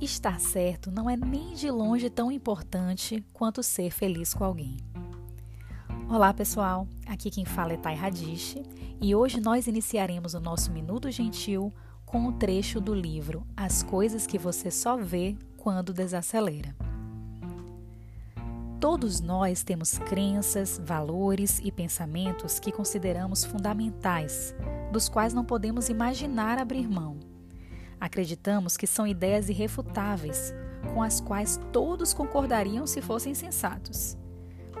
Estar certo não é nem de longe tão importante quanto ser feliz com alguém. Olá pessoal, aqui quem fala é Thay Radish e hoje nós iniciaremos o nosso Minuto Gentil com um trecho do livro As Coisas que Você Só Vê Quando Desacelera. Todos nós temos crenças, valores e pensamentos que consideramos fundamentais, dos quais não podemos imaginar abrir mão. Acreditamos que são ideias irrefutáveis, com as quais todos concordariam se fossem sensatos.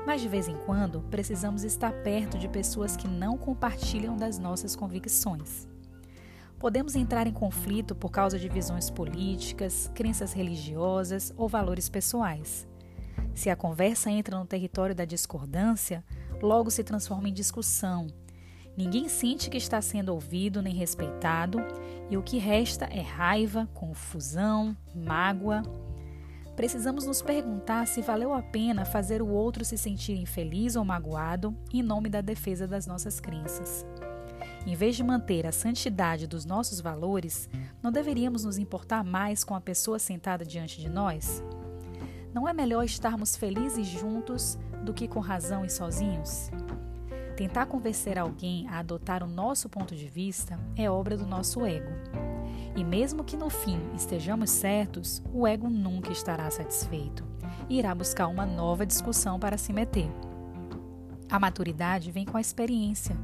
Mas de vez em quando precisamos estar perto de pessoas que não compartilham das nossas convicções. Podemos entrar em conflito por causa de visões políticas, crenças religiosas ou valores pessoais. Se a conversa entra no território da discordância, logo se transforma em discussão Ninguém sente que está sendo ouvido nem respeitado, e o que resta é raiva, confusão, mágoa. Precisamos nos perguntar se valeu a pena fazer o outro se sentir infeliz ou magoado em nome da defesa das nossas crenças. Em vez de manter a santidade dos nossos valores, não deveríamos nos importar mais com a pessoa sentada diante de nós? Não é melhor estarmos felizes juntos do que com razão e sozinhos? Tentar convencer alguém a adotar o nosso ponto de vista é obra do nosso ego. E mesmo que no fim estejamos certos, o ego nunca estará satisfeito e irá buscar uma nova discussão para se meter. A maturidade vem com a experiência.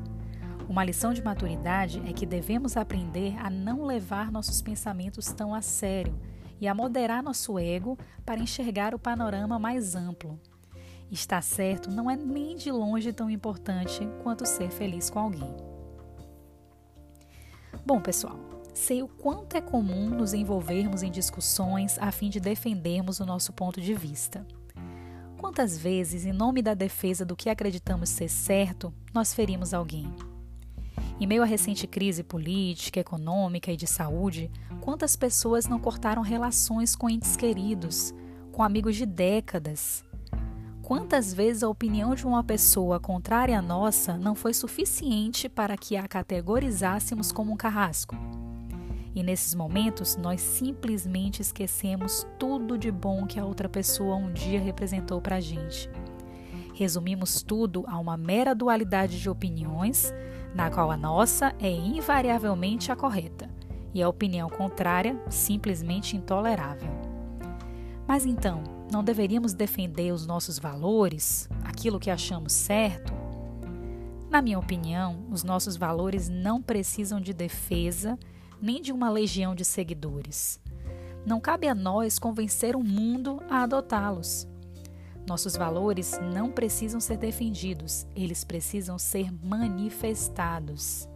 Uma lição de maturidade é que devemos aprender a não levar nossos pensamentos tão a sério e a moderar nosso ego para enxergar o panorama mais amplo. Estar certo não é nem de longe tão importante quanto ser feliz com alguém. Bom, pessoal, sei o quanto é comum nos envolvermos em discussões a fim de defendermos o nosso ponto de vista. Quantas vezes, em nome da defesa do que acreditamos ser certo, nós ferimos alguém? Em meio à recente crise política, econômica e de saúde, quantas pessoas não cortaram relações com entes queridos, com amigos de décadas, Quantas vezes a opinião de uma pessoa contrária à nossa não foi suficiente para que a categorizássemos como um carrasco? E nesses momentos, nós simplesmente esquecemos tudo de bom que a outra pessoa um dia representou para a gente. Resumimos tudo a uma mera dualidade de opiniões, na qual a nossa é invariavelmente a correta e a opinião contrária simplesmente intolerável. Mas então, não deveríamos defender os nossos valores, aquilo que achamos certo? Na minha opinião, os nossos valores não precisam de defesa nem de uma legião de seguidores. Não cabe a nós convencer o mundo a adotá-los. Nossos valores não precisam ser defendidos, eles precisam ser manifestados.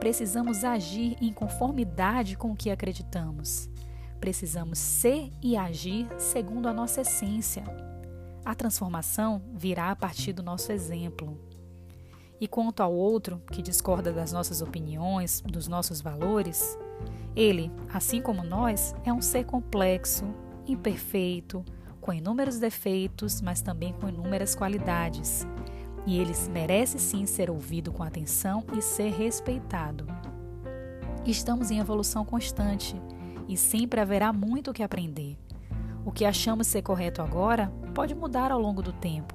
Precisamos agir em conformidade com o que acreditamos. Precisamos ser e agir segundo a nossa essência. A transformação virá a partir do nosso exemplo. E quanto ao outro, que discorda das nossas opiniões, dos nossos valores, ele, assim como nós, é um ser complexo, imperfeito, com inúmeros defeitos, mas também com inúmeras qualidades. E ele merece sim ser ouvido com atenção e ser respeitado. Estamos em evolução constante e sempre haverá muito o que aprender. O que achamos ser correto agora pode mudar ao longo do tempo,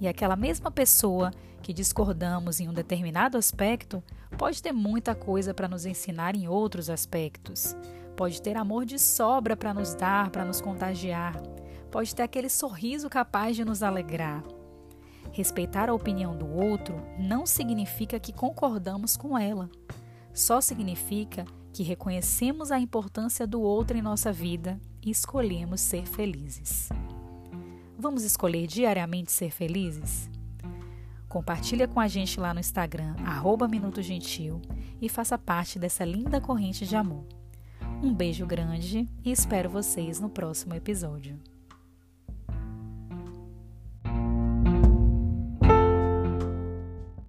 e aquela mesma pessoa que discordamos em um determinado aspecto pode ter muita coisa para nos ensinar em outros aspectos. Pode ter amor de sobra para nos dar, para nos contagiar. Pode ter aquele sorriso capaz de nos alegrar. Respeitar a opinião do outro não significa que concordamos com ela. Só significa que reconhecemos a importância do outro em nossa vida e escolhemos ser felizes. Vamos escolher diariamente ser felizes? Compartilha com a gente lá no Instagram, arroba Minuto Gentil, e faça parte dessa linda corrente de amor. Um beijo grande e espero vocês no próximo episódio.